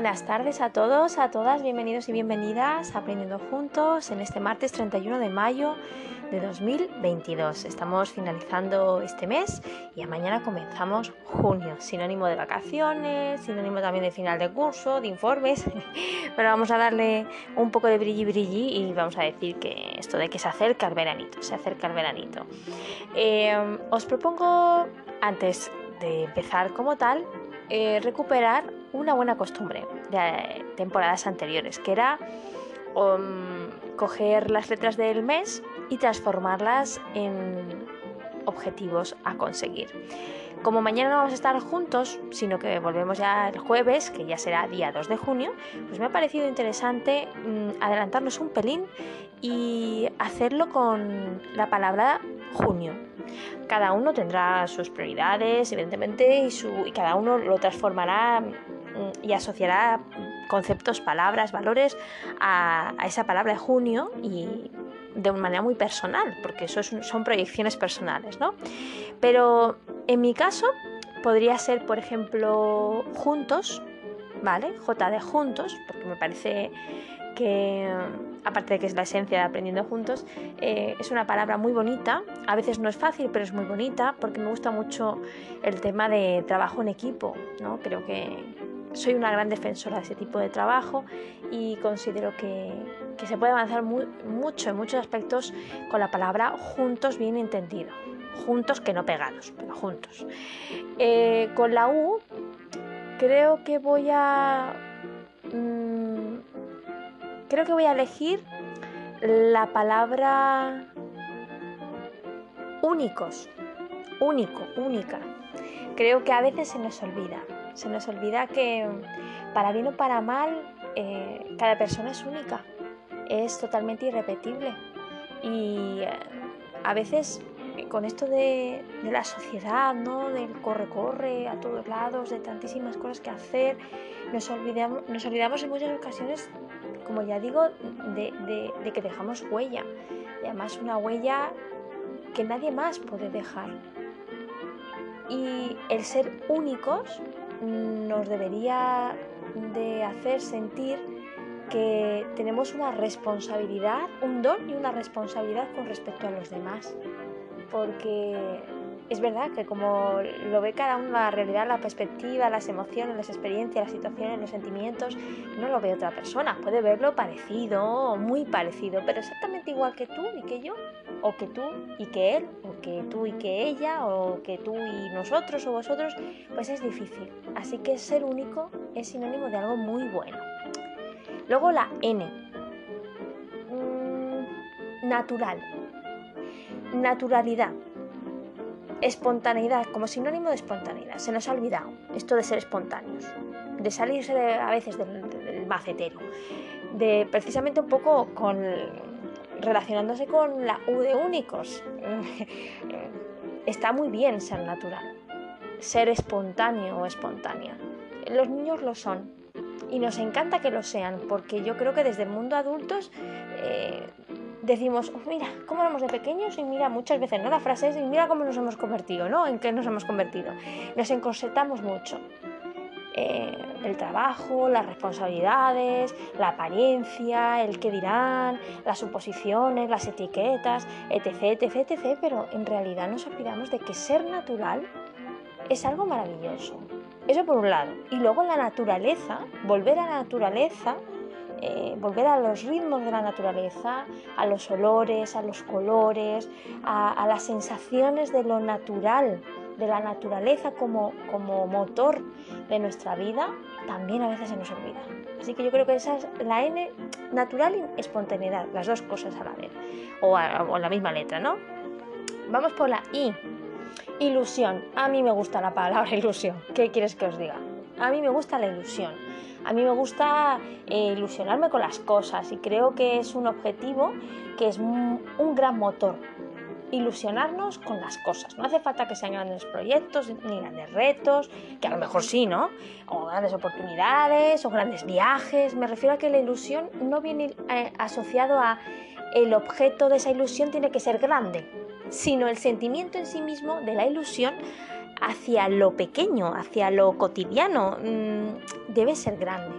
Buenas tardes a todos, a todas, bienvenidos y bienvenidas a Aprendiendo Juntos en este martes 31 de mayo de 2022. Estamos finalizando este mes y mañana comenzamos junio, sinónimo de vacaciones, sinónimo también de final de curso, de informes, pero vamos a darle un poco de brilli brilli y vamos a decir que esto de que se acerca el veranito, se acerca el veranito. Eh, os propongo, antes de empezar como tal, eh, recuperar una buena costumbre de temporadas anteriores, que era um, coger las letras del mes y transformarlas en objetivos a conseguir. Como mañana no vamos a estar juntos, sino que volvemos ya el jueves, que ya será día 2 de junio, pues me ha parecido interesante mm, adelantarnos un pelín y hacerlo con la palabra junio. Cada uno tendrá sus prioridades, evidentemente, y, su, y cada uno lo transformará y asociará conceptos, palabras, valores a, esa palabra de junio y de una manera muy personal, porque eso son proyecciones personales, ¿no? Pero en mi caso podría ser, por ejemplo, juntos, ¿vale? J de juntos, porque me parece que, aparte de que es la esencia de aprendiendo juntos, eh, es una palabra muy bonita. A veces no es fácil, pero es muy bonita porque me gusta mucho el tema de trabajo en equipo. ¿no? Creo que soy una gran defensora de ese tipo de trabajo y considero que, se puede avanzar mucho en muchos aspectos con la palabra juntos bien entendido. Juntos que no pegados, pero juntos. Eh, con la U creo que voy a... Mm, creo que voy a elegir la palabra únicos. Único, única. Creo que a veces se nos olvida. Se nos olvida que para bien o para mal eh, cada persona es única. Es totalmente irrepetible. Y eh, a veces con esto de, la sociedad, ¿no? del corre-corre a todos lados, de tantísimas cosas que hacer, nos olvidamos, nos olvidamos en muchas ocasiones como ya digo, de, que dejamos huella. Y además una huella que nadie más puede dejar. Y el ser únicos nos debería de hacer sentir que tenemos una responsabilidad, un don y una responsabilidad con respecto a los demás. Porque es verdad que como lo ve cada uno la realidad, la perspectiva, las emociones, las experiencias, las situaciones, los sentimientos, no lo ve otra persona. Puede verlo parecido, muy parecido, pero exactamente igual que tú y que yo, o que tú y que él, que tú y que ella, o que tú y nosotros o vosotros, pues es difícil. Así que ser único es sinónimo de algo muy bueno. Luego la N. Mm, natural. Naturalidad Espontaneidad, como sinónimo de espontaneidad. Se nos ha olvidado esto de ser espontáneos, de salirse a veces del, macetero, de precisamente un poco con relacionándose con la U de únicos. Está muy bien ser natural, ser espontáneo o espontánea. Los niños lo son y nos encanta que lo sean porque yo creo que desde el mundo adultos eh, decimos, oh, mira, cómo éramos de pequeños y mira, muchas veces, ¿no? La frase es, y mira cómo nos hemos convertido, ¿no? ¿En qué nos hemos convertido? Nos encorsetamos mucho. Eh, el trabajo, las responsabilidades, la apariencia, el qué dirán, las suposiciones, las etiquetas, etc, etc, etc, pero en realidad nos olvidamos de que ser natural es algo maravilloso. Eso por un lado. Y luego la naturaleza, volver a la naturaleza, eh, volver a los ritmos de la naturaleza, a los olores, a los colores, a, las sensaciones de lo natural, de la naturaleza como, como motor de nuestra vida, también a veces se nos olvida. Así que yo creo que esa es la N, natural y espontaneidad, las dos cosas a la vez, o, o la misma letra, ¿no? Vamos por la I. Ilusión. A mí me gusta la palabra ilusión. ¿Qué quieres que os diga? A mí me gusta la ilusión. A mí me gusta eh, ilusionarme con las cosas y creo que es un objetivo que es un, gran motor ilusionarnos con las cosas. No hace falta que sean grandes proyectos ni grandes retos, que a lo mejor sí, ¿no? O grandes oportunidades o grandes viajes. Me refiero a que la ilusión no viene eh, asociado a el objeto de esa ilusión tiene que ser grande, sino el sentimiento en sí mismo de la ilusión hacia lo pequeño, hacia lo cotidiano, mm, debe ser grande.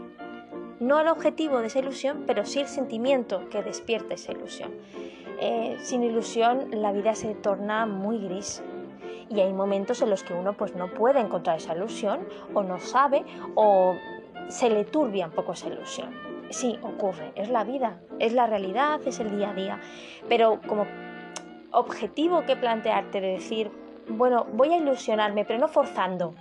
no el objetivo de esa ilusión, pero sí el sentimiento que despierta esa ilusión. Eh, sin ilusión la vida se torna muy gris y hay momentos en los que uno pues no puede encontrar esa ilusión o no sabe o se le turbia un poco esa ilusión. Sí, ocurre, es la vida, es la realidad, es el día a día, pero como objetivo que plantearte de decir, bueno, voy a ilusionarme, pero no forzando,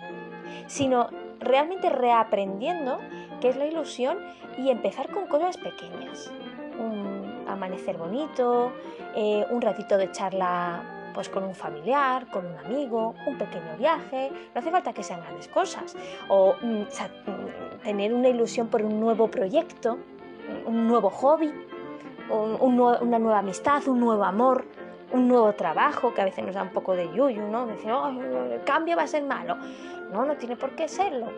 sino realmente reaprendiendo qué es la ilusión y empezar con cosas pequeñas. Un amanecer bonito, eh, un ratito de charla pues con un familiar, con un amigo, un pequeño viaje, no hace falta que sean grandes cosas, o mm, mm, tener una ilusión por un nuevo proyecto, un nuevo hobby, una nueva amistad, un nuevo amor, un nuevo trabajo, que a veces nos da un poco de yuyu, ¿no? Decir, oh, el cambio va a ser malo. No, no tiene por qué serlo.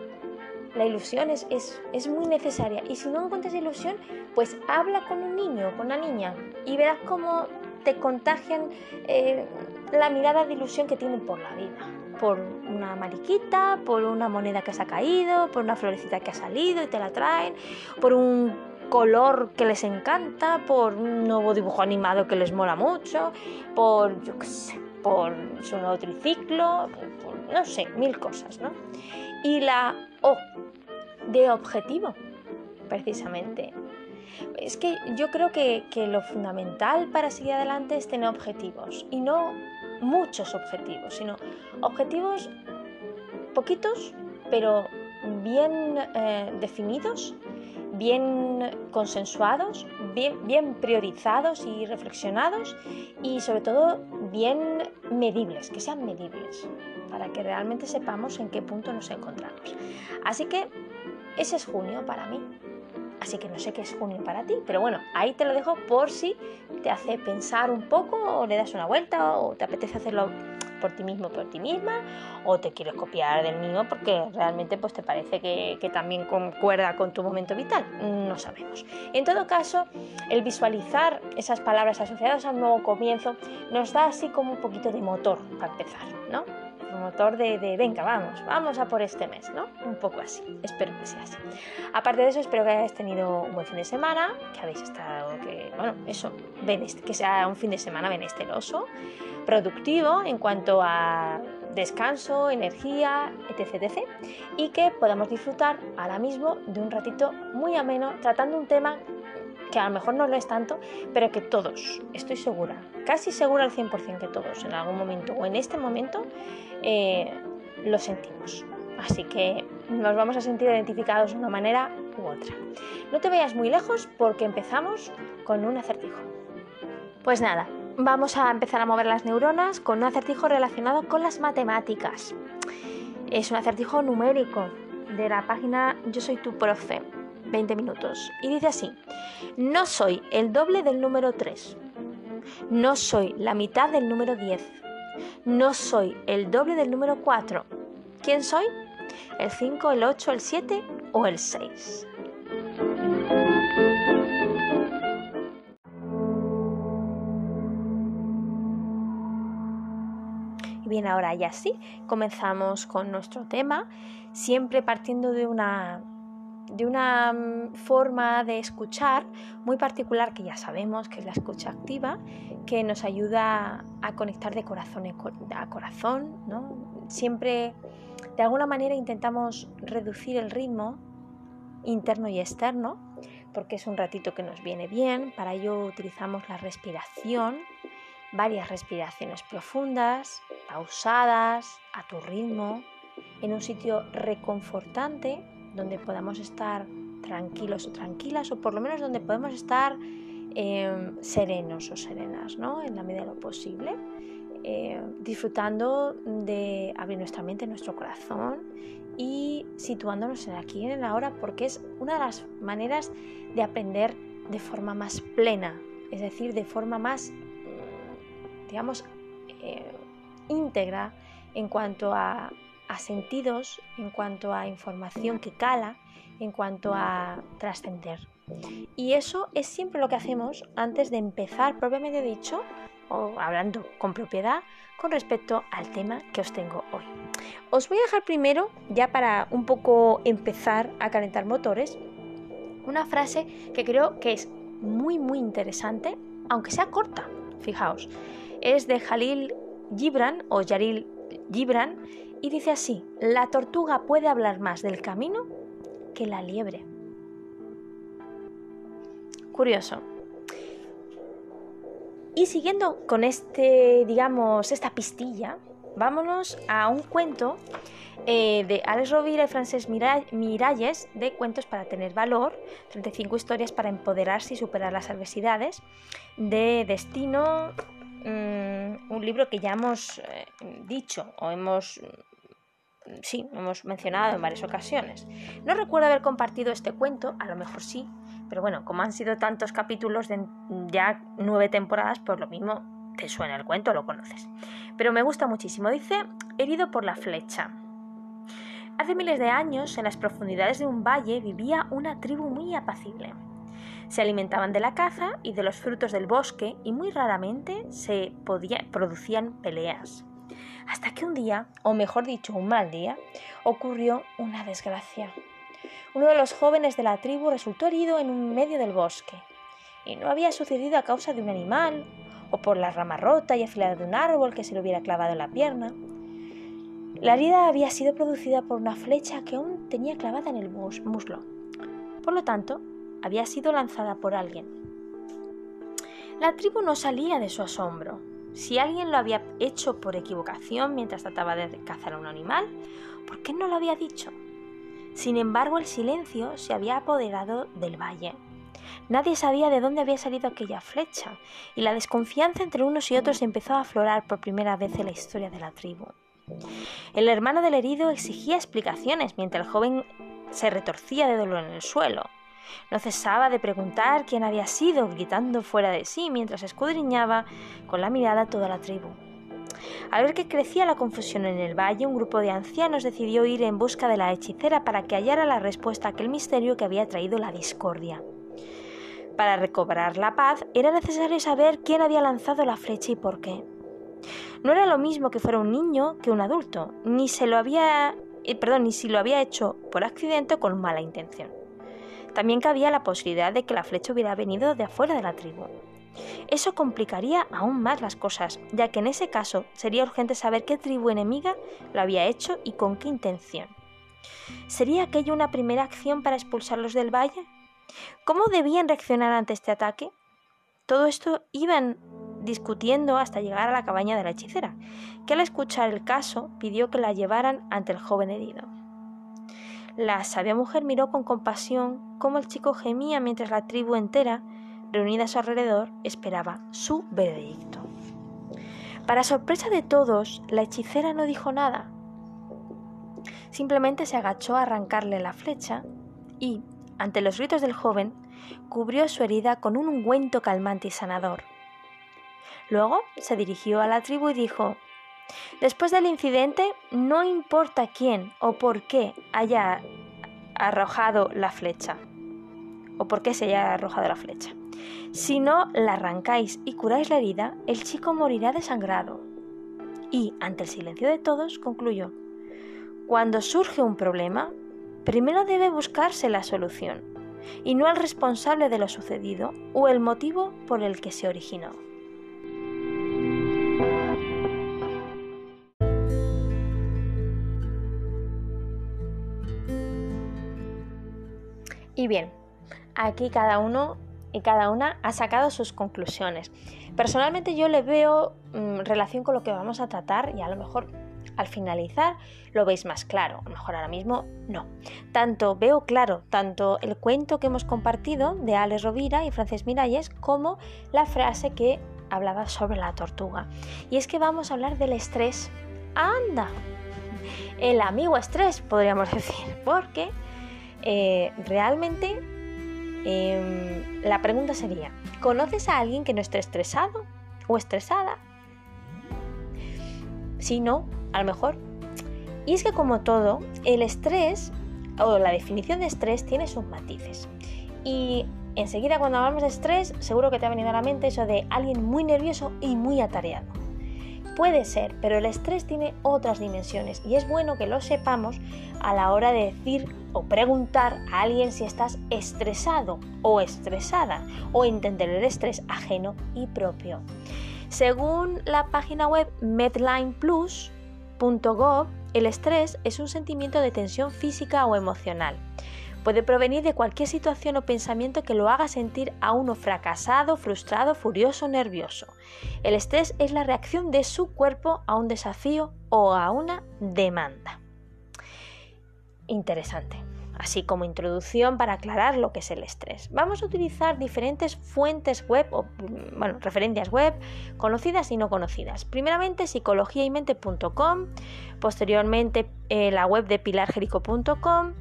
La ilusión es, es, muy necesaria. Y si no encuentras ilusión, pues habla con un niño, con una niña, y verás cómo te contagian eh, la mirada de ilusión que tienen por la vida. Por una mariquita, por una moneda que se ha caído, por una florecita que ha salido y te la traen, por un color que les encanta, por un nuevo dibujo animado que les mola mucho, por, yo qué sé, por su nuevo triciclo, no sé, mil cosas, ¿no? Y la O de objetivo, precisamente. Es que yo creo que, que lo fundamental para seguir adelante es tener objetivos y no muchos objetivos, sino objetivos poquitos, pero bien eh, definidos bien consensuados, bien, priorizados y reflexionados y sobre todo bien medibles, que sean medibles, para que realmente sepamos en qué punto nos encontramos. Así que ese es junio para mí. Así que no sé qué es junio para ti, pero bueno, ahí te lo dejo por si te hace pensar un poco o le das una vuelta o te apetece hacerlo por ti mismo, por ti misma, o te quieres copiar del mío porque realmente pues, te parece que, que también concuerda con tu momento vital. No sabemos. En todo caso, el visualizar esas palabras asociadas a un nuevo comienzo nos da así como un poquito de motor para empezar, ¿no? Motor de, de, venga, vamos, vamos a por este mes, ¿no? Un poco así, espero que sea así. Aparte de eso, espero que hayáis tenido un buen fin de semana, que habéis estado, que, bueno, eso, que sea un fin de semana benesteroso, productivo en cuanto a descanso, energía, etc, etc. Y que podamos disfrutar ahora mismo de un ratito muy ameno tratando un tema que a lo mejor no lo es tanto, pero que todos, estoy segura, casi segura al 100% que todos en algún momento o en este momento eh, lo sentimos. Así que nos vamos a sentir identificados de una manera u otra. No te vayas muy lejos porque empezamos con un acertijo. Pues nada, vamos a empezar a mover las neuronas con un acertijo relacionado con las matemáticas. Es un acertijo numérico de la página Yo soy tu profe, 20 minutos. Y dice así, no soy el doble del número 3, no soy la mitad del número 10, no soy el doble del número 4. ¿Quién soy? ¿El 5, el 8, el 7 o el 6? bien, ahora ya sí, comenzamos con nuestro tema, siempre partiendo de una, de una mm, forma de escuchar muy particular que ya sabemos que es la escucha activa, que nos ayuda a conectar de corazón a corazón, ¿no? Siempre, de alguna manera, intentamos reducir el ritmo interno y externo, porque es un ratito que nos viene bien, para ello utilizamos la respiración, varias respiraciones profundas, pausadas, a tu ritmo, en un sitio reconfortante donde podamos estar tranquilos o tranquilas o por lo menos donde podemos estar em, serenos o serenas, ¿no? En la medida de lo posible. Eh, disfrutando de abrir nuestra mente, nuestro corazón y situándonos en aquí en el ahora porque es una de las maneras de aprender de forma más plena, es decir, de forma más digamos, eh, íntegra en cuanto a, sentidos, en cuanto a información que cala, en cuanto a trascender. Y eso es siempre lo que hacemos antes de empezar, propiamente dicho, o hablando con propiedad, con respecto al tema que os tengo hoy. Os voy a dejar primero, ya para un poco empezar a calentar motores, Una frase que creo que es muy muy interesante, aunque sea corta, fijaos. Es de Jalil Gibran o Yaril Gibran y dice así, la tortuga puede hablar más del camino que la liebre. Curioso. Y siguiendo con este, digamos, esta pistilla, vámonos a un cuento eh, de Alex Rovira y Frances Miralles de Cuentos para tener valor, 35 historias para empoderarse y superar las adversidades, de Destino, mm, un libro que ya hemos eh, dicho o hemos sí, hemos mencionado en varias ocasiones. No recuerdo haber compartido este cuento, a lo mejor sí, pero bueno, como han sido tantos capítulos de ya nueve temporadas, pues lo mismo te suena el cuento, lo conoces. Pero me gusta muchísimo. Dice, herido por la flecha. Hace miles de años, en las profundidades de un valle, vivía una tribu muy apacible. Se alimentaban de la caza y de los frutos del bosque y muy raramente se producían peleas. Hasta que un día, o mejor dicho, un mal día, ocurrió una desgracia. Uno de los jóvenes de la tribu resultó herido en un medio del bosque, y no había sucedido a causa de un animal, o por la rama rota y afilada de un árbol que se le hubiera clavado en la pierna. La herida había sido producida por una flecha que aún tenía clavada en el muslo. Por lo tanto, había sido lanzada por alguien. La tribu no salía de su asombro. Si alguien lo había hecho por equivocación mientras trataba de cazar a un animal, ¿por qué no lo había dicho? Sin embargo, el silencio se había apoderado del valle. Nadie sabía de dónde había salido aquella flecha, y la desconfianza entre unos y otros empezó a aflorar por primera vez en la historia de la tribu. El hermano del herido exigía explicaciones mientras el joven se retorcía de dolor en el suelo. No cesaba de preguntar quién había sido, gritando fuera de sí mientras escudriñaba con la mirada toda la tribu. Al ver que crecía la confusión en el valle, un grupo de ancianos decidió ir en busca de la hechicera para que hallara la respuesta a aquel misterio que había traído la discordia. Para recobrar la paz era necesario saber quién había lanzado la flecha y por qué. No era lo mismo que fuera un niño que un adulto, ni se eh, perdón, ni si lo había hecho por accidente o con mala intención. También cabía la posibilidad de que la flecha hubiera venido de afuera de la tribu. Eso complicaría aún más las cosas, ya que en ese caso sería urgente saber qué tribu enemiga lo había hecho y con qué intención. ¿Sería aquello una primera acción para expulsarlos del valle? ¿Cómo debían reaccionar ante este ataque? Todo esto iban discutiendo hasta llegar a la cabaña de la hechicera, que al escuchar el caso pidió que la llevaran ante el joven herido. La sabia mujer miró con compasión cómo el chico gemía mientras la tribu entera, reunida a su alrededor, esperaba su veredicto. Para sorpresa de todos, la hechicera no dijo nada. Simplemente se agachó a arrancarle la flecha y, ante los gritos del joven, cubrió su herida con un ungüento calmante y sanador. Luego se dirigió a la tribu y dijo Después del incidente, no importa quién o por qué haya arrojado la flecha, o por qué se haya arrojado la flecha. Si no la arrancáis y curáis la herida, el chico morirá desangrado. Y, ante el silencio de todos, concluyó, cuando surge un problema, primero debe buscarse la solución, y no al responsable de lo sucedido o el motivo por el que se originó. Y bien, aquí cada uno y cada una ha sacado sus conclusiones. Personalmente yo le veo mm, relación con lo que vamos a tratar y a lo mejor al finalizar lo veis más claro, a lo mejor ahora mismo no. Tanto veo claro tanto el cuento que hemos compartido de Alex Rovira y Frances Miralles como la frase que hablaba sobre la tortuga. Y es que vamos a hablar del estrés. ¡Anda! El amigo estrés, podríamos decir, porque eh, realmente em, la pregunta sería, ¿conoces a alguien que no esté estresado o estresada? Si no, a lo mejor. Y es que como todo, el estrés o la definición de estrés tiene sus matices. Y enseguida cuando hablamos de estrés, seguro que te ha venido a la mente eso de alguien muy nervioso y muy atareado. Puede ser, pero el estrés tiene otras dimensiones y es bueno que lo sepamos a la hora de decir o preguntar a alguien si estás estresado o estresada o entender el estrés ajeno y propio. Según la página web medlineplus.gov, el estrés es un sentimiento de tensión física o emocional. Puede provenir de cualquier situación o pensamiento que lo haga sentir a uno fracasado, frustrado, furioso, nervioso. El estrés es la reacción de su cuerpo a un desafío o a una demanda. Interesante así como introducción para aclarar lo que es el estrés. Vamos a utilizar diferentes fuentes web o mm, bueno, referencias web conocidas y no conocidas. Primeramente psicologiaymente.com, posteriormente eh, la web de pilargerico.com,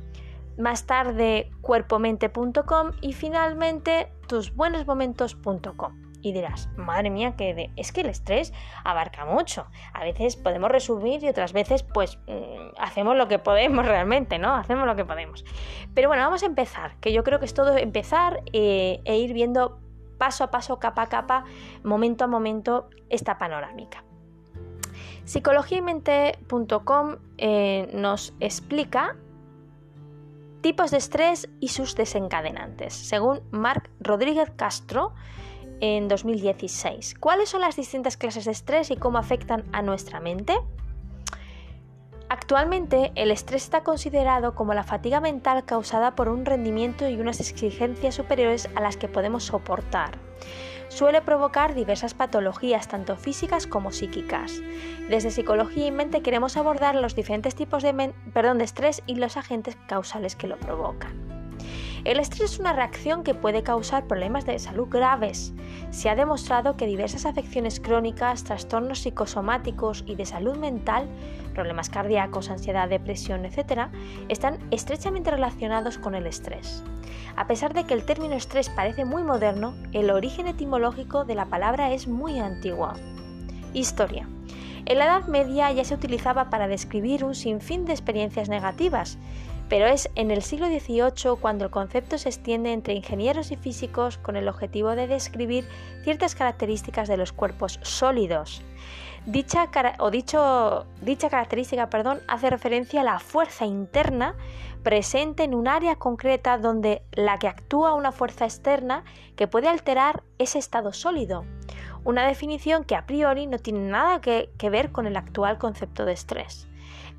más tarde cuerpomente.com y finalmente tusbuenosmomentos.com. Y dirás, madre mía, que es que el estrés abarca mucho. A veces podemos resumir y otras veces pues mm, hacemos lo que podemos realmente, ¿no? Hacemos lo que podemos. Pero bueno, vamos a empezar, que yo creo que es todo empezar eh, e ir viendo paso a paso, capa a capa, momento a momento esta panorámica. Psicologiamente.com eh, nos explica tipos de estrés y sus desencadenantes, según Marc Rodríguez Castro, en 2016. ¿Cuáles son las distintas clases de estrés y cómo afectan a nuestra mente? Actualmente, el estrés está considerado como la fatiga mental causada por un rendimiento y unas exigencias superiores a las que podemos soportar. Suele provocar diversas patologías, tanto físicas como psíquicas. Desde Psicología y Mente queremos abordar los diferentes tipos de, perdón, de estrés y los agentes causales que lo provocan. El estrés es una reacción que puede causar problemas de salud graves. Se ha demostrado que diversas afecciones crónicas, trastornos psicosomáticos y de salud mental, problemas cardíacos, ansiedad, depresión, etc., están estrechamente relacionados con el estrés. A pesar de que el término estrés parece muy moderno, el origen etimológico de la palabra es muy antiguo. Historia. En la Edad Media ya se utilizaba para describir un sinfín de experiencias negativas, pero es en el siglo XVIII cuando el concepto se extiende entre ingenieros y físicos con el objetivo de describir ciertas características de los cuerpos sólidos. Dicha, o dicho, dicha característica perdón, hace referencia a la fuerza interna presente en un área concreta donde la que actúa una fuerza externa que puede alterar ese estado sólido. Una definición que a priori no tiene nada que, que ver con el actual concepto de estrés.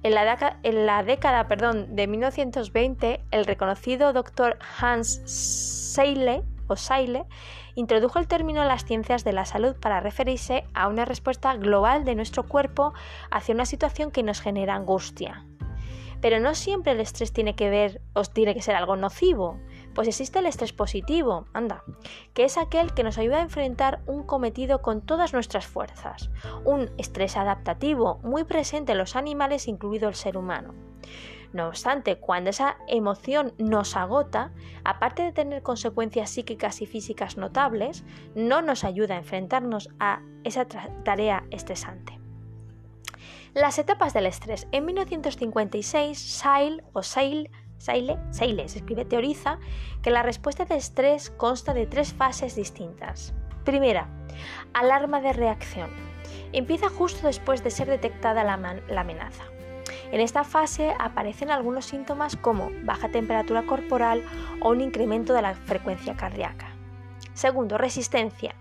En la, década perdón, de 1920, el reconocido doctor Hans Seile, o introdujo el término las ciencias de la salud para referirse a una respuesta global de nuestro cuerpo hacia una situación que nos genera angustia. Pero no siempre el estrés tiene que ver o tiene que ser algo nocivo. Pues existe el estrés positivo, anda, que es aquel que nos ayuda a enfrentar un cometido con todas nuestras fuerzas, un estrés adaptativo muy presente en los animales, incluido el ser humano. No obstante, cuando esa emoción nos agota, aparte de tener consecuencias psíquicas y físicas notables, no nos ayuda a enfrentarnos a esa tarea estresante. Las etapas del estrés. En 1956, Seil o Seile, se escribe, teoriza que la respuesta de estrés consta de tres fases distintas. Primera, alarma de reacción. Empieza justo después de ser detectada la, la amenaza. En esta fase aparecen algunos síntomas como baja temperatura corporal o un incremento de la frecuencia cardíaca. Segundo, resistencia.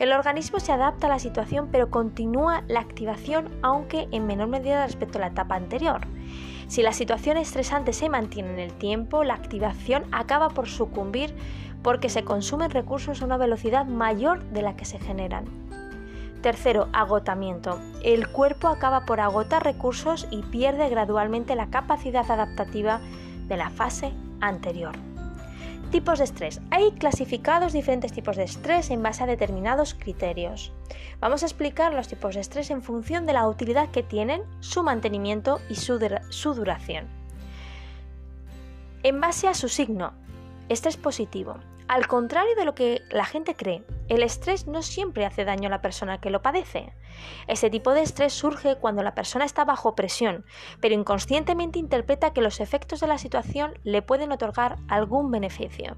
El organismo se adapta a la situación pero continúa la activación aunque en menor medida respecto a la etapa anterior. Si la situación estresante se mantiene en el tiempo, la activación acaba por sucumbir porque se consumen recursos a una velocidad mayor de la que se generan. Tercero, agotamiento. El cuerpo acaba por agotar recursos y pierde gradualmente la capacidad adaptativa de la fase anterior. Tipos de estrés. Hay clasificados diferentes tipos de estrés en base a determinados criterios. Vamos a explicar los tipos de estrés en función de la utilidad que tienen, su mantenimiento y su, duración. En base a su signo, estrés positivo. Al contrario de lo que la gente cree, el estrés no siempre hace daño a la persona que lo padece. Ese tipo de estrés surge cuando la persona está bajo presión, pero inconscientemente interpreta que los efectos de la situación le pueden otorgar algún beneficio.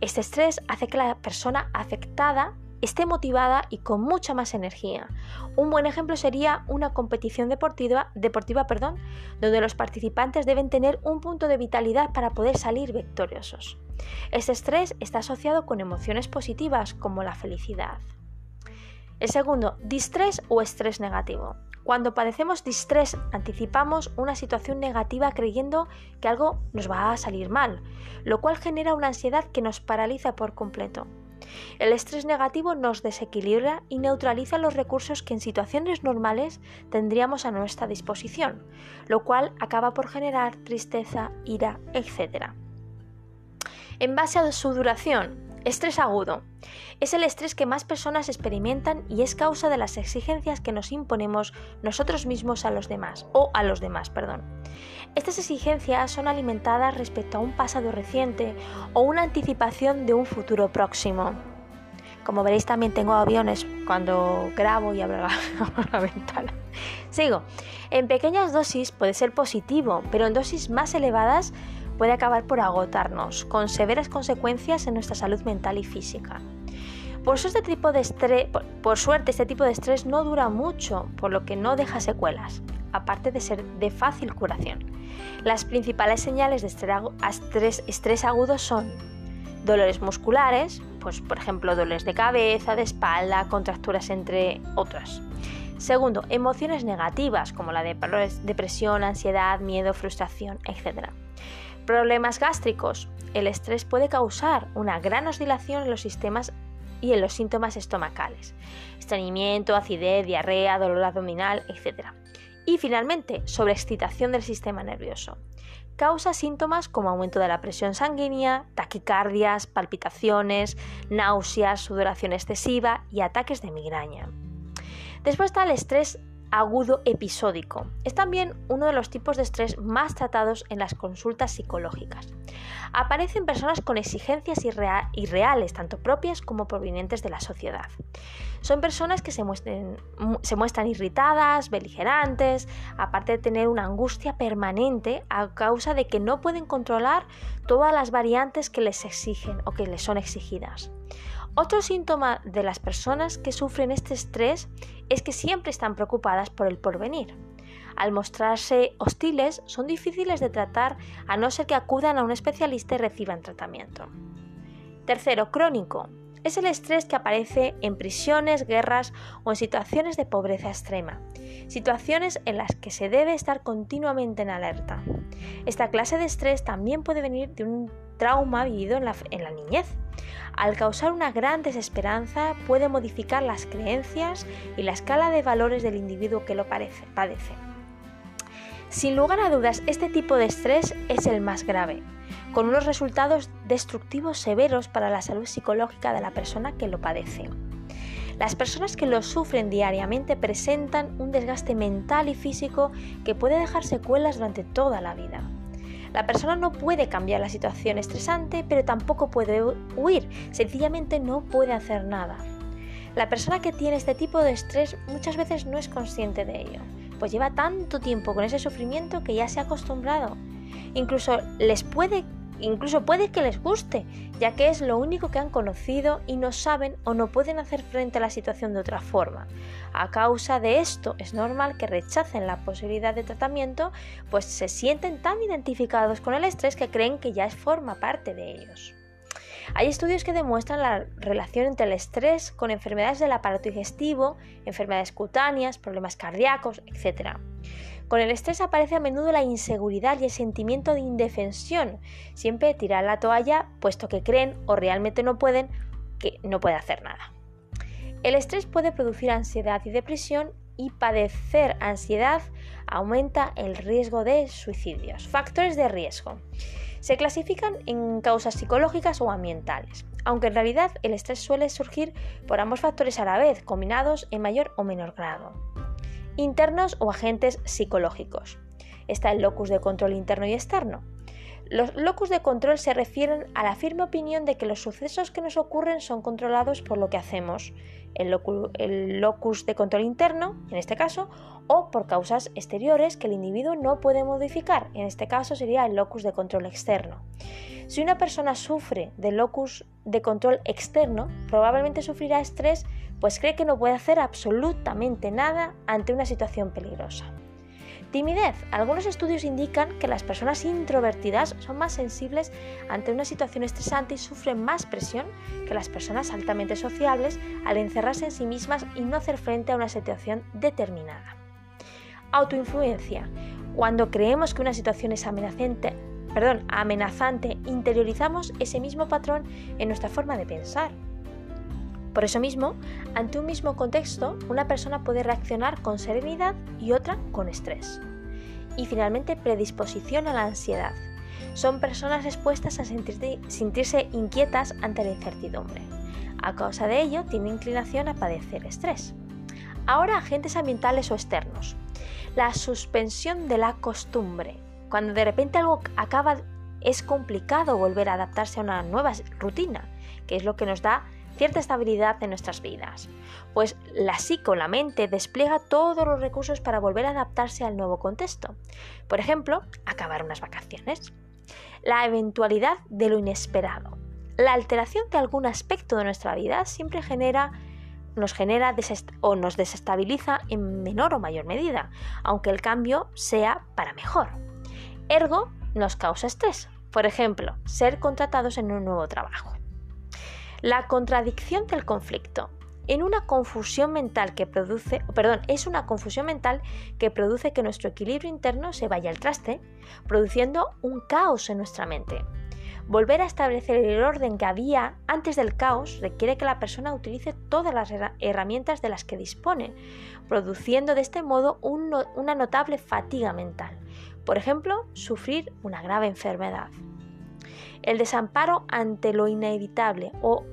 Este estrés hace que la persona afectada esté motivada y con mucha más energía. Un buen ejemplo sería una competición deportiva, deportiva perdón, donde los participantes deben tener un punto de vitalidad para poder salir victoriosos. Este estrés está asociado con emociones positivas como la felicidad. El segundo, distrés o estrés negativo. Cuando padecemos distrés, anticipamos una situación negativa creyendo que algo nos va a salir mal, lo cual genera una ansiedad que nos paraliza por completo. El estrés negativo nos desequilibra y neutraliza los recursos que en situaciones normales tendríamos a nuestra disposición, lo cual acaba por generar tristeza, ira, etc. En base a su duración, Estrés agudo. Es el estrés que más personas experimentan y es causa de las exigencias que nos imponemos nosotros mismos a los demás, o a los demás, perdón. Estas exigencias son alimentadas respecto a un pasado reciente o una anticipación de un futuro próximo. Como veréis también tengo aviones cuando grabo y abro la, la ventana. Sigo. En pequeñas dosis puede ser positivo, pero en dosis más elevadas puede acabar por agotarnos, con severas consecuencias en nuestra salud mental y física. Por, este por, suerte, este tipo de estrés no dura mucho, por lo que no deja secuelas, aparte de ser de fácil curación. Las principales señales de estrés, estrés agudo son dolores musculares, pues por ejemplo dolores de cabeza, de espalda, contracturas entre otras. Segundo, emociones negativas como la de depresión, ansiedad, miedo, frustración, etc. Problemas gástricos. El estrés puede causar una gran oscilación en los sistemas y en los síntomas estomacales. Estreñimiento, acidez, diarrea, dolor abdominal, etc. Y finalmente, sobreexcitación del sistema nervioso. Causa síntomas como aumento de la presión sanguínea, taquicardias, palpitaciones, náuseas, sudoración excesiva y ataques de migraña. Después está el estrés agudo episódico. Es también uno de los tipos de estrés más tratados en las consultas psicológicas. Aparecen personas con exigencias irreales, tanto propias como provenientes de la sociedad. Son personas que se, muestran irritadas, beligerantes, aparte de tener una angustia permanente a causa de que no pueden controlar todas las variantes que les exigen o que les son exigidas. Otro síntoma de las personas que sufren este estrés es que siempre están preocupadas por el porvenir. Al mostrarse hostiles, son difíciles de tratar a no ser que acudan a un especialista y reciban tratamiento. Tercero, crónico. Es el estrés que aparece en prisiones, guerras o en situaciones de pobreza extrema, situaciones en las que se debe estar continuamente en alerta. Esta clase de estrés también puede venir de un trauma vivido en la, en la niñez, al causar una gran desesperanza, puede modificar las creencias y la escala de valores del individuo que lo padece. Sin lugar a dudas, este tipo de estrés es el más grave, con unos resultados destructivos severos para la salud psicológica de la persona que lo padece. Las personas que lo sufren diariamente presentan un desgaste mental y físico que puede dejar secuelas durante toda la vida. La persona no puede cambiar la situación estresante, pero tampoco puede huir, sencillamente no puede hacer nada. La persona que tiene este tipo de estrés muchas veces no es consciente de ello, pues lleva tanto tiempo con ese sufrimiento que ya se ha acostumbrado. Incluso les puede Incluso puede que les guste, ya que es lo único que han conocido y no saben o no pueden hacer frente a la situación de otra forma. A causa de esto, es normal que rechacen la posibilidad de tratamiento, pues se sienten tan identificados con el estrés que creen que ya forma parte de ellos. Hay estudios que demuestran la relación entre el estrés con enfermedades del aparato digestivo, enfermedades cutáneas, problemas cardíacos, etc. Con el estrés aparece a menudo la inseguridad y el sentimiento de indefensión, siempre tirar la toalla puesto que creen o realmente no pueden que no puede hacer nada. El estrés puede producir ansiedad y depresión y padecer ansiedad aumenta el riesgo de suicidios. Factores de riesgo. Se clasifican en causas psicológicas o ambientales, aunque en realidad el estrés suele surgir por ambos factores a la vez, combinados en mayor o menor grado internos o agentes psicológicos. Está el locus de control interno y externo. Los locus de control se refieren a la firme opinión de que los sucesos que nos ocurren son controlados por lo que hacemos el, locus de control interno, en este caso, o por causas exteriores que el individuo no puede modificar, en este caso sería el locus de control externo. Si una persona sufre del locus de control externo, probablemente sufrirá estrés, pues cree que no puede hacer absolutamente nada ante una situación peligrosa. Timidez. Algunos estudios indican que las personas introvertidas son más sensibles ante una situación estresante y sufren más presión que las personas altamente sociables al encerrarse en sí mismas y no hacer frente a una situación determinada. Autoinfluencia. Cuando creemos que una situación es amenazante, perdón, amenazante, interiorizamos ese mismo patrón en nuestra forma de pensar. Por eso mismo, ante un mismo contexto, una persona puede reaccionar con serenidad y otra con estrés. Y finalmente, predisposición a la ansiedad. Son personas expuestas a sentirse inquietas ante la incertidumbre. A causa de ello, tiene inclinación a padecer estrés. Ahora, agentes ambientales o externos. La suspensión de la costumbre. Cuando de repente algo acaba, es complicado volver a adaptarse a una nueva rutina, que es lo que nos da cierta estabilidad en nuestras vidas, pues la psico, la mente, despliega todos los recursos para volver a adaptarse al nuevo contexto. Por ejemplo, acabar unas vacaciones. La eventualidad de lo inesperado. La alteración de algún aspecto de nuestra vida siempre genera nos genera o nos desestabiliza en menor o mayor medida, aunque el cambio sea para mejor. Ergo, nos causa estrés. Por ejemplo, ser contratados en un nuevo trabajo. La contradicción del conflicto. En una confusión mental que produce, perdón, es una confusión mental que produce que nuestro equilibrio interno se vaya al traste, produciendo un caos en nuestra mente. Volver a establecer el orden que había antes del caos requiere que la persona utilice todas las herramientas de las que dispone, produciendo de este modo una notable fatiga mental. Por ejemplo, sufrir una grave enfermedad el desamparo ante lo inevitable o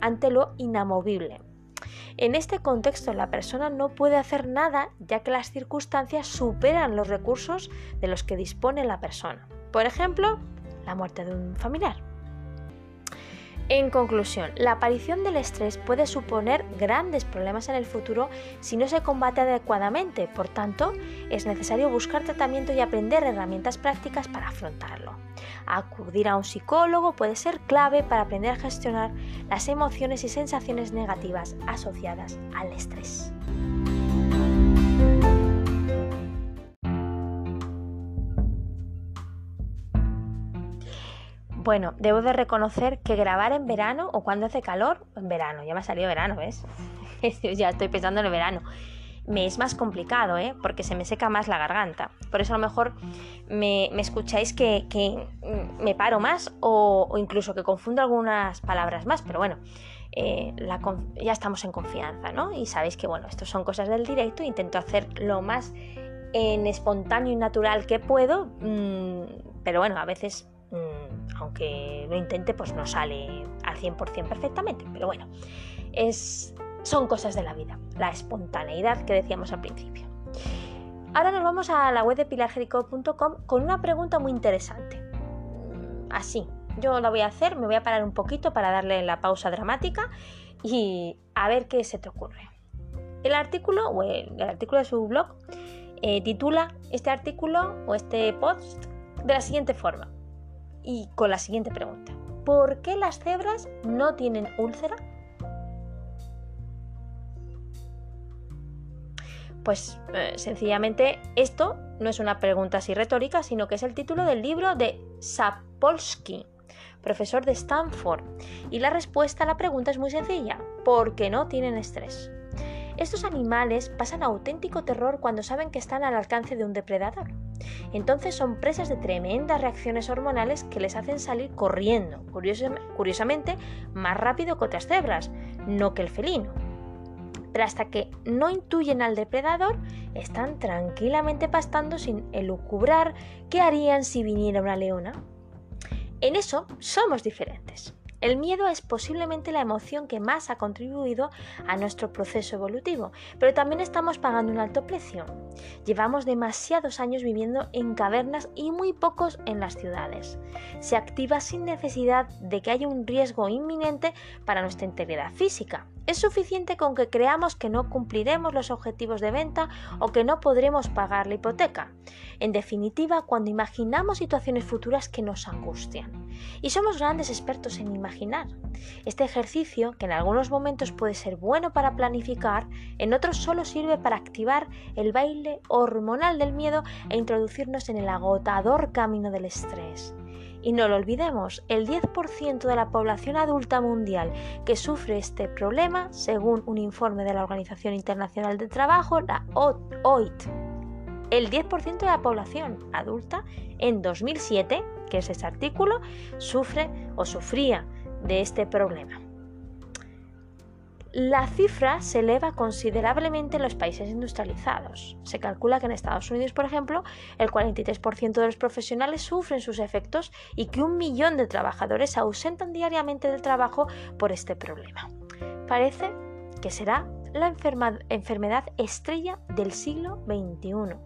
ante lo inamovible. En este contexto la persona no puede hacer nada ya que las circunstancias superan los recursos de los que dispone la persona. Por ejemplo, la muerte de un familiar. En conclusión, la aparición del estrés puede suponer grandes problemas en el futuro si no se combate adecuadamente, por tanto, es necesario buscar tratamiento y aprender herramientas prácticas para afrontarlo. Acudir a un psicólogo puede ser clave para aprender a gestionar las emociones y sensaciones negativas asociadas al estrés. Bueno, debo de reconocer que grabar en verano o cuando hace calor, en verano, ya me ha salido verano, ¿ves? ya estoy pensando en el verano. Me es más complicado, ¿eh? Porque se me seca más la garganta. Por eso a lo mejor me, escucháis que, me paro más o, incluso que confundo algunas palabras más, pero bueno, eh, ya estamos en confianza, ¿no? Y sabéis que, bueno, esto son cosas del directo, intento hacer lo más en espontáneo y natural que puedo, mm, pero bueno, a veces aunque lo intente, pues no sale al 100% perfectamente. Pero bueno, son cosas de la vida, la espontaneidad que decíamos al principio. Ahora nos vamos a la web de pilargerico.com con una pregunta muy interesante. Mm, así, yo la voy a hacer, me voy a parar un poquito para darle la pausa dramática y a ver qué se te ocurre. El artículo, o el, artículo de su blog, eh, titula este artículo o este post de la siguiente forma y con la siguiente pregunta. ¿Por qué las cebras no tienen úlcera? Pues eh, sencillamente esto no es una pregunta así retórica, sino que es el título del libro de Sapolsky, profesor de Stanford. Y la respuesta a la pregunta es muy sencilla, ¿por qué no tienen estrés? Estos animales pasan auténtico terror cuando saben que están al alcance de un depredador. Entonces son presas de tremendas reacciones hormonales que les hacen salir corriendo, curiosamente más rápido que otras cebras, no que el felino. Pero hasta que no intuyen al depredador, están tranquilamente pastando sin elucubrar qué harían si viniera una leona. En eso somos diferentes. El miedo es posiblemente la emoción que más ha contribuido a nuestro proceso evolutivo, pero también estamos pagando un alto precio. Llevamos demasiados años viviendo en cavernas y muy pocos en las ciudades. Se activa sin necesidad de que haya un riesgo inminente para nuestra integridad física. Es suficiente con que creamos que no cumpliremos los objetivos de venta o que no podremos pagar la hipoteca. En definitiva, cuando imaginamos situaciones futuras que nos angustian. Y somos grandes expertos en imaginar. Este ejercicio, que en algunos momentos puede ser bueno para planificar, en otros solo sirve para activar el baile hormonal del miedo e introducirnos en el agotador camino del estrés. Y no lo olvidemos, el 10% de la población adulta mundial que sufre este problema, según un informe de la Organización Internacional del Trabajo, la OIT, el 10% de la población adulta en 2007, que es este artículo, sufre o sufría de este problema. La cifra se eleva considerablemente en los países industrializados. Se calcula que en Estados Unidos, por ejemplo, el 43% de los profesionales sufren sus efectos y que un millón de trabajadores se ausentan diariamente del trabajo por este problema. Parece que será la enfermedad estrella del siglo XXI.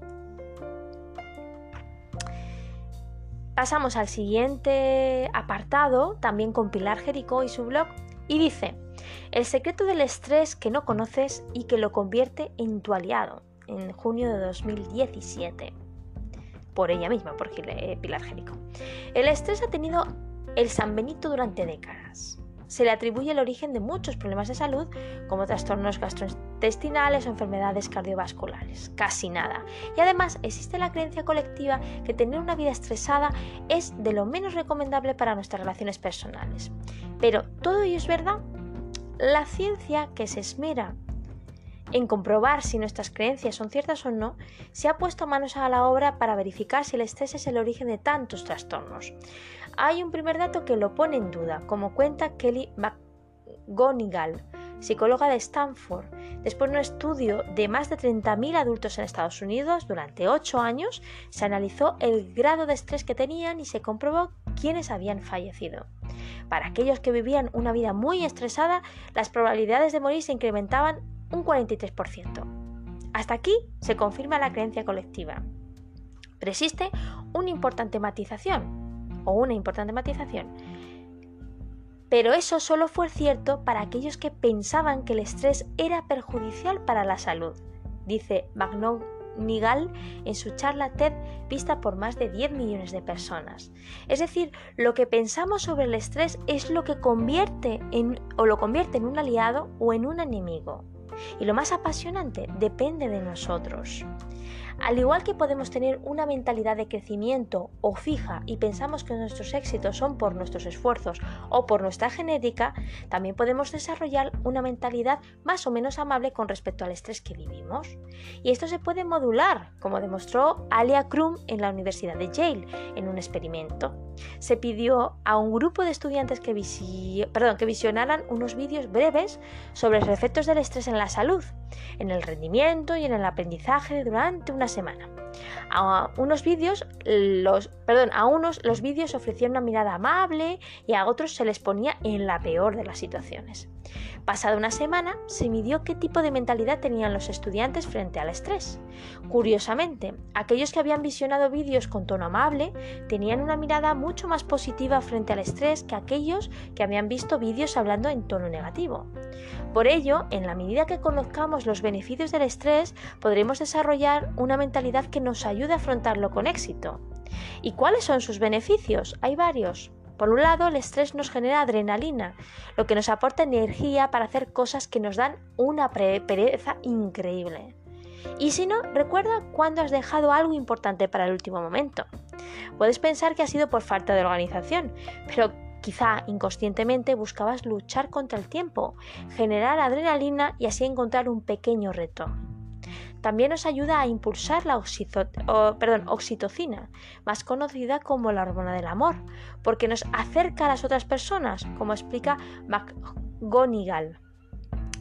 Pasamos al siguiente apartado, también con Pilar Jericó y su blog, y dice, el secreto del estrés que no conoces y que lo convierte en tu aliado, en junio de 2017. Por ella misma, por Pilar Jerico. El estrés ha tenido el San Benito durante décadas. Se le atribuye el origen de muchos problemas de salud, como trastornos gastrointestinales o enfermedades cardiovasculares. Casi nada. Y además existe la creencia colectiva que tener una vida estresada es de lo menos recomendable para nuestras relaciones personales. Pero, ¿todo ello es verdad? La ciencia que se esmera en comprobar si nuestras creencias son ciertas o no, se ha puesto manos a la obra para verificar si el estrés es el origen de tantos trastornos. Hay un primer dato que lo pone en duda, como cuenta Kelly McGonigal, psicóloga de Stanford. Después de un estudio de más de 30.000 adultos en Estados Unidos durante 8 años, se analizó el grado de estrés que tenían y se comprobó quiénes habían fallecido. Para aquellos que vivían una vida muy estresada, las probabilidades de morir se incrementaban un 43%. Hasta aquí se confirma la creencia colectiva. Pero existe una importante matización, o una importante matización. Pero eso solo fue cierto para aquellos que pensaban que el estrés era perjudicial para la salud, dice Magnon Nigal en su charla TED vista por más de 10 millones de personas. Es decir, lo que pensamos sobre el estrés es lo que convierte en, o lo convierte en un aliado o en un enemigo. Y lo más apasionante depende de nosotros. Al igual que podemos tener una mentalidad de crecimiento o fija y pensamos que nuestros éxitos son por nuestros esfuerzos o por nuestra genética, también podemos desarrollar una mentalidad más o menos amable con respecto al estrés que vivimos. Y esto se puede modular, como demostró Alia Krum en la Universidad de Yale en un experimento. Se pidió a un grupo de estudiantes que, que visionaran unos vídeos breves sobre los efectos del estrés en la salud, en el rendimiento y en el aprendizaje durante una semana. A unos vídeos, los, perdón, a unos los vídeos ofrecían una mirada amable y a otros se les ponía en la peor de las situaciones. Pasada una semana, se midió qué tipo de mentalidad tenían los estudiantes frente al estrés. Curiosamente, aquellos que habían visionado vídeos con tono amable tenían una mirada mucho más positiva frente al estrés que aquellos que habían visto vídeos hablando en tono negativo. Por ello, en la medida que conozcamos los beneficios del estrés, podremos desarrollar una mentalidad que nos ayude a afrontarlo con éxito. ¿Y cuáles son sus beneficios? Hay varios. Por un lado, el estrés nos genera adrenalina, lo que nos aporta energía para hacer cosas que nos dan una pereza increíble. Y si no, recuerda cuándo has dejado algo importante para el último momento. Puedes pensar que ha sido por falta de organización, pero quizá inconscientemente buscabas luchar contra el tiempo, generar adrenalina y así encontrar un pequeño reto. También nos ayuda a impulsar la oxitocina, más conocida como la hormona del amor, porque nos acerca a las otras personas, como explica McGonigal.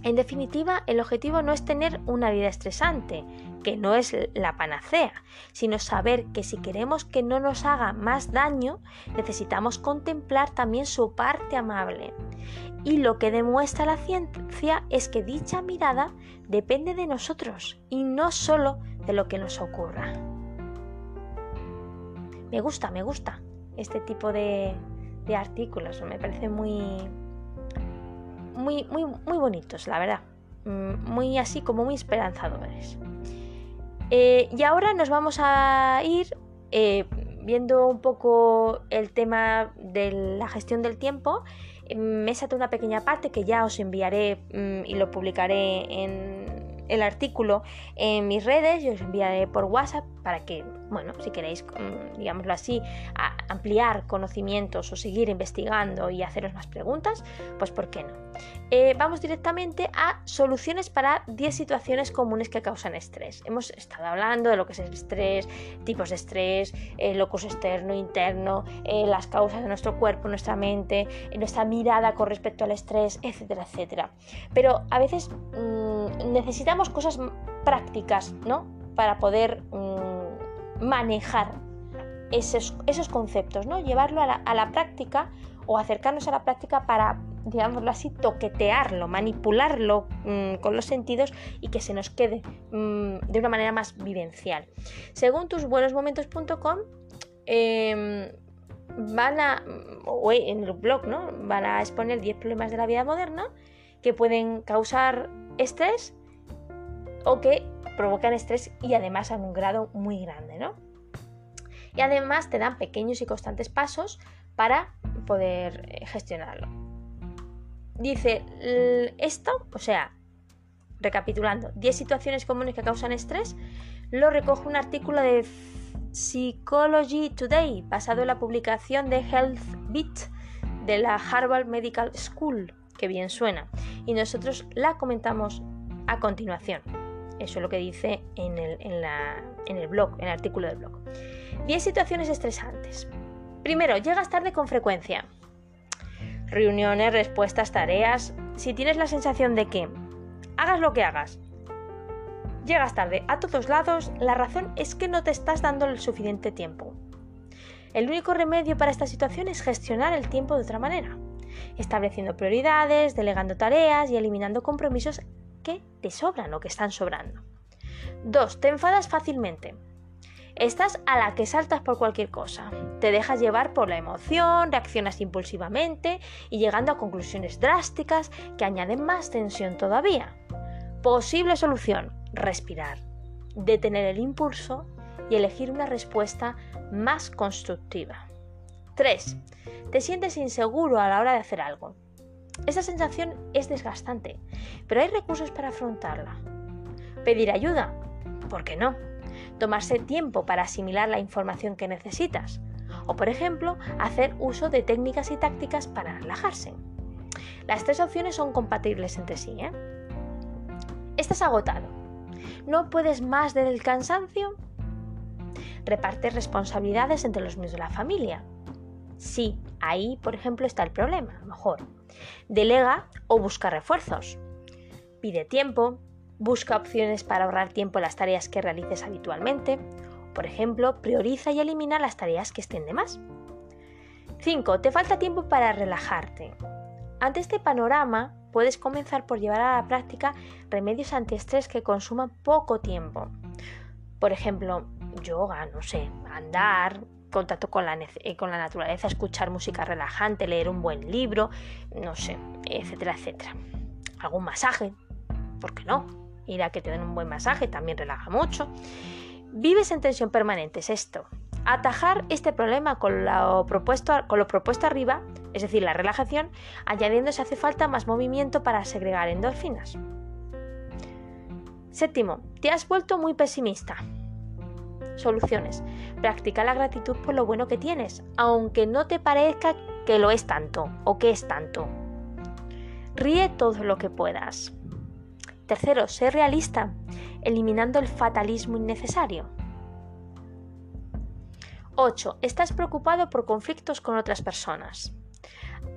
En definitiva, el objetivo no es tener una vida estresante, que no es la panacea, sino saber que si queremos que no nos haga más daño, necesitamos contemplar también su parte amable. Y lo que demuestra la ciencia es que dicha mirada depende de nosotros y no solo de lo que nos ocurra. Me gusta, me gusta este tipo de, artículos, me parece muy, muy, muy, muy bonitos, la verdad. Mm, muy así como muy esperanzadores. Eh, y ahora nos vamos a ir eh, viendo un poco el tema de la gestión del tiempo. Me he una pequeña parte que ya os enviaré mm, y lo publicaré en el artículo en mis redes y os enviaré por WhatsApp para que, bueno, si queréis, mm, digámoslo así, ampliar conocimientos o seguir investigando y haceros más preguntas, pues ¿por qué no? Eh, vamos directamente a soluciones para 10 situaciones comunes que causan estrés. Hemos estado hablando de lo que es el estrés, tipos de estrés, el locus externo, interno, eh, las causas de nuestro cuerpo, nuestra mente, nuestra mirada con respecto al estrés, etcétera, etcétera. Pero a veces mm, necesitamos cosas prácticas, ¿no? Para poder mm, manejar esos, esos, conceptos, ¿no? Llevarlo a la, a la práctica o acercarnos a la práctica para digámoslo así, toquetearlo, manipularlo mm, con los sentidos y que se nos quede mm, de una manera más vivencial. Según tusbuenosmomentos.com, em, van a, o en el blog, ¿no? Van a exponer 10 problemas de la vida moderna que pueden causar estrés o que provocan estrés y además a un grado muy grande, ¿no? Y además te dan pequeños y constantes pasos para poder eh, gestionarlo dice esto, o sea, recapitulando, 10 situaciones comunes que causan estrés, lo recoge un artículo de Psychology Today, basado en la publicación de Health Beat de la Harvard Medical School, que bien suena, y nosotros la comentamos a continuación. Eso es lo que dice en el, en el blog, en el artículo del blog. 10 situaciones estresantes. Primero, llegas tarde con frecuencia reuniones, respuestas, tareas, si tienes la sensación de que hagas lo que hagas, llegas tarde a todos lados, la razón es que no te estás dando el suficiente tiempo. El único remedio para esta situación es gestionar el tiempo de otra manera, estableciendo prioridades, delegando tareas y eliminando compromisos que te sobran o que están sobrando. 2. Te enfadas fácilmente. Estás a la que saltas por cualquier cosa. Te dejas llevar por la emoción, reaccionas impulsivamente y llegando a conclusiones drásticas que añaden más tensión todavía. Posible solución, respirar, detener el impulso y elegir una respuesta más constructiva. 3. Te sientes inseguro a la hora de hacer algo. Esta sensación es desgastante, pero hay recursos para afrontarla. Pedir ayuda, ¿por qué no? Tomarse tiempo para asimilar la información que necesitas o, por ejemplo, hacer uso de técnicas y tácticas para relajarse. Las tres opciones son compatibles entre sí. ¿eh? Estás agotado. ¿No puedes más del cansancio? Reparte responsabilidades entre los miembros de la familia. Sí, ahí, por ejemplo, está el problema. Mejor. Delega o busca refuerzos. Pide tiempo, Busca opciones para ahorrar tiempo en las tareas que realices habitualmente. Por ejemplo, prioriza y elimina las tareas que estén de más. 5. Te falta tiempo para relajarte. Ante este panorama, puedes comenzar por llevar a la práctica remedios antiestrés que consuman poco tiempo. Por ejemplo, yoga, no sé, andar, contacto con la, eh, con la naturaleza, escuchar música relajante, leer un buen libro, no sé, etcétera, etcétera. Algún masaje, ¿por qué no? Ir a que te den un buen masaje también relaja mucho. Vives en tensión permanente, es esto. Atajar este problema con lo, propuesto, con lo propuesto arriba, es decir, la relajación, añadiendo si hace falta más movimiento para segregar endorfinas. Séptimo, te has vuelto muy pesimista. Soluciones. Practica la gratitud por lo bueno que tienes, aunque no te parezca que lo es tanto o que es tanto. Ríe todo lo que puedas. Tercero, ser realista, eliminando el fatalismo innecesario. 8. Estás preocupado por conflictos con otras personas.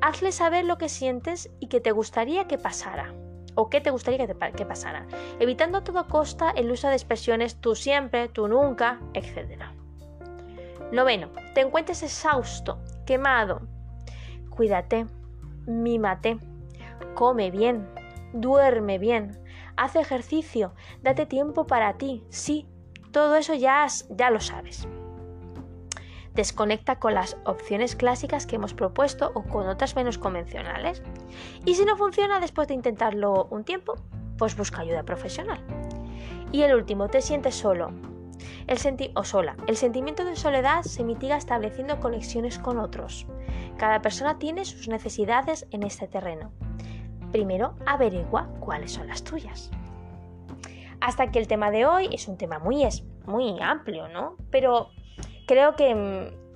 Hazle saber lo que sientes y que te gustaría que pasara. O qué te gustaría que, pasara. Evitando a toda costa el uso de expresiones tú siempre, tú nunca, etc. Noveno. Te encuentres exhausto, quemado. Cuídate, mímate, come bien, duerme bien, haz ejercicio, date tiempo para ti, sí, todo eso ya, ya lo sabes. desconecta con las opciones clásicas que hemos propuesto o con otras menos convencionales. Y si no funciona después de intentarlo un tiempo, pues busca ayuda profesional. Y el último, te sientes solo. El o sola. El sentimiento de soledad se mitiga estableciendo conexiones con otros. Cada persona tiene sus necesidades en este terreno. Primero, averigua cuáles son las tuyas. Hasta que el tema de hoy es un tema muy, muy amplio, ¿no? Pero creo que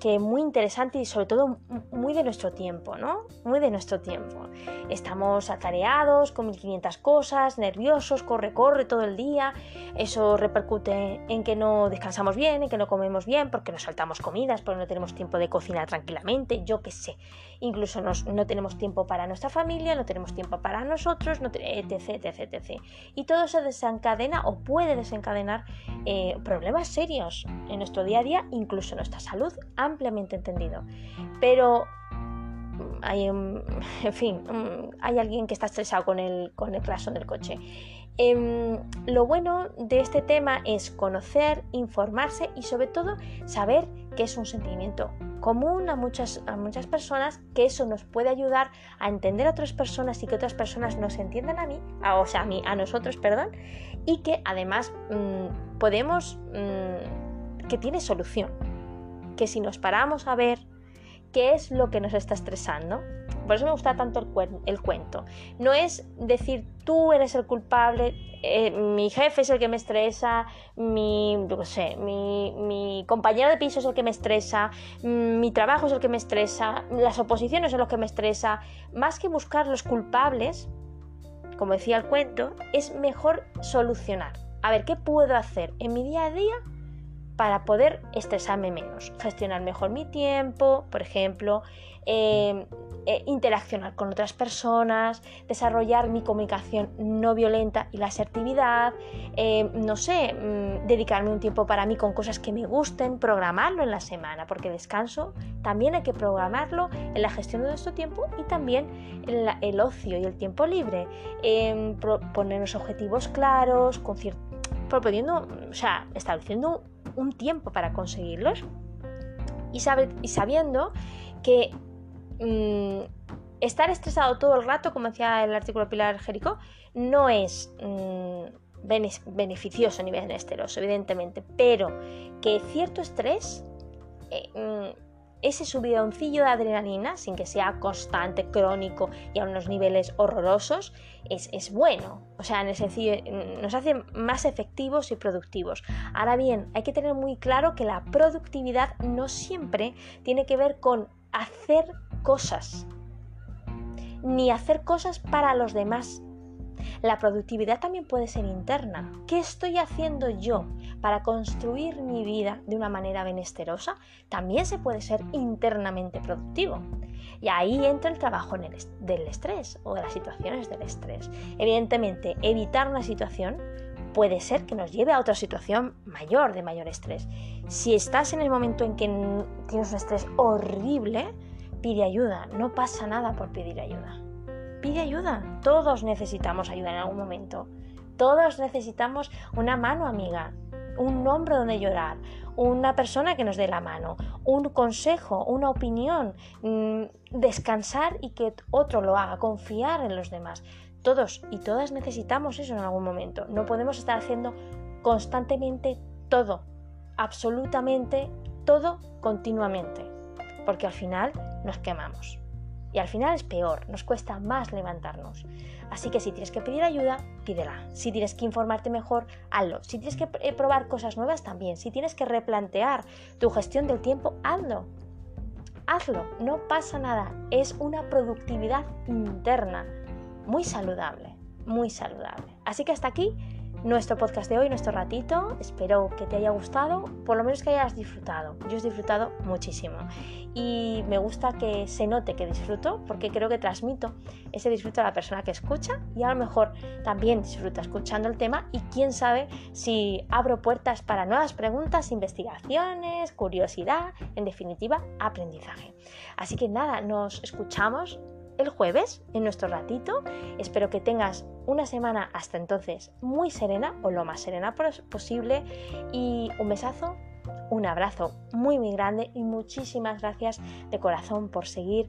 que muy interesante y sobre todo muy de nuestro tiempo, ¿no? Muy de nuestro tiempo. Estamos atareados con 1500 cosas, nerviosos, corre, corre todo el día. Eso repercute en que no descansamos bien, en que no comemos bien, porque nos saltamos comidas, porque no tenemos tiempo de cocinar tranquilamente, yo qué sé. Incluso no tenemos tiempo para nuestra familia, no tenemos tiempo para nosotros, etc, etc, etc. Y todo se desencadena o puede desencadenar eh, problemas serios en nuestro día a día, incluso nuestra salud ampliamente entendido. Pero mm, hay, en fin, mm, hay alguien que está estresado con el, con el del coche. Em, lo bueno de este tema es conocer, informarse y sobre todo saber que es un sentimiento común a muchas, a muchas personas, que eso nos puede ayudar a entender a otras personas y que otras personas nos entiendan a mí, o sea, a mí, a nosotros, perdón, y que además mm, podemos, que tiene solución que si nos paramos a ver qué es lo que nos está estresando, por eso me gusta tanto el, cuento. No es decir tú eres el culpable, eh, mi jefe es el que me estresa, mi, yo sé, mi, compañero de piso es el que me estresa, mi trabajo es el que me estresa, las oposiciones son los que me estresa. Más que buscar los culpables, como decía el cuento, es mejor solucionar. A ver, ¿qué puedo hacer en mi día a día para poder estresarme menos, gestionar mejor mi tiempo, por ejemplo, em, eh, interaccionar con otras personas, desarrollar mi comunicación no violenta y la asertividad, em, no sé, mm, dedicarme un tiempo para mí con cosas que me gusten, programarlo en la semana, porque descanso también hay que programarlo en la gestión de nuestro tiempo y también en el ocio y el tiempo libre, em, ponernos objetivos claros, con proponiendo, o sea, estableciendo un tiempo para conseguirlos. Y, y sabiendo que mm, estar estresado todo el rato, como decía el artículo Pilar Jerico, no es mm, beneficioso ni benesteroso, evidentemente, pero que cierto estrés eh, mm, ese subidoncillo de adrenalina, sin que sea constante, crónico y a unos niveles horrorosos, es, bueno. O sea, en el sencillo, nos hace más efectivos y productivos. Ahora bien, hay que tener muy claro que la productividad no siempre tiene que ver con hacer cosas, ni hacer cosas para los demás. La productividad también puede ser interna. ¿Qué estoy haciendo yo para construir mi vida de una manera benesterosa? También se puede ser internamente productivo. Y ahí entra el trabajo del estrés o de las situaciones del estrés. Evidentemente, evitar una situación puede ser que nos lleve a otra situación mayor, de mayor estrés. Si estás en el momento en que tienes un estrés horrible, pide ayuda. No pasa nada por pedir ayuda pide ayuda. Todos necesitamos ayuda en algún momento. Todos necesitamos una mano amiga, un hombro donde llorar, una persona que nos dé la mano, un consejo, una opinión, mm, descansar y que otro lo haga, confiar en los demás. Todos y todas necesitamos eso en algún momento. No podemos estar haciendo constantemente todo, absolutamente todo continuamente, porque al final nos quemamos. Y al final es peor, nos cuesta más levantarnos. Así que si tienes que pedir ayuda, pídela. Si tienes que informarte mejor, hazlo. Si tienes que eh, probar cosas nuevas, también. Si tienes que replantear tu gestión del tiempo, hazlo. Hazlo, no pasa nada. Es una productividad interna muy saludable, muy saludable. Así que hasta aquí nuestro podcast de hoy, nuestro ratito. Espero que te haya gustado, por lo menos que hayas disfrutado. Yo he disfrutado muchísimo y me gusta que se note que disfruto porque creo que transmito ese disfruto a la persona que escucha y a lo mejor también disfruta escuchando el tema y quién sabe si abro puertas para nuevas preguntas, investigaciones, curiosidad, en definitiva, aprendizaje. Así que nada, nos escuchamos el jueves en nuestro ratito. Espero que tengas una semana hasta entonces muy serena o lo más serena posible y un besazo, un abrazo muy muy grande y muchísimas gracias de corazón por seguir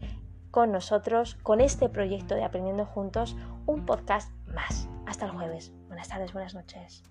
con nosotros con este proyecto de Aprendiendo Juntos, un podcast más. Hasta el jueves. Buenas tardes, buenas noches.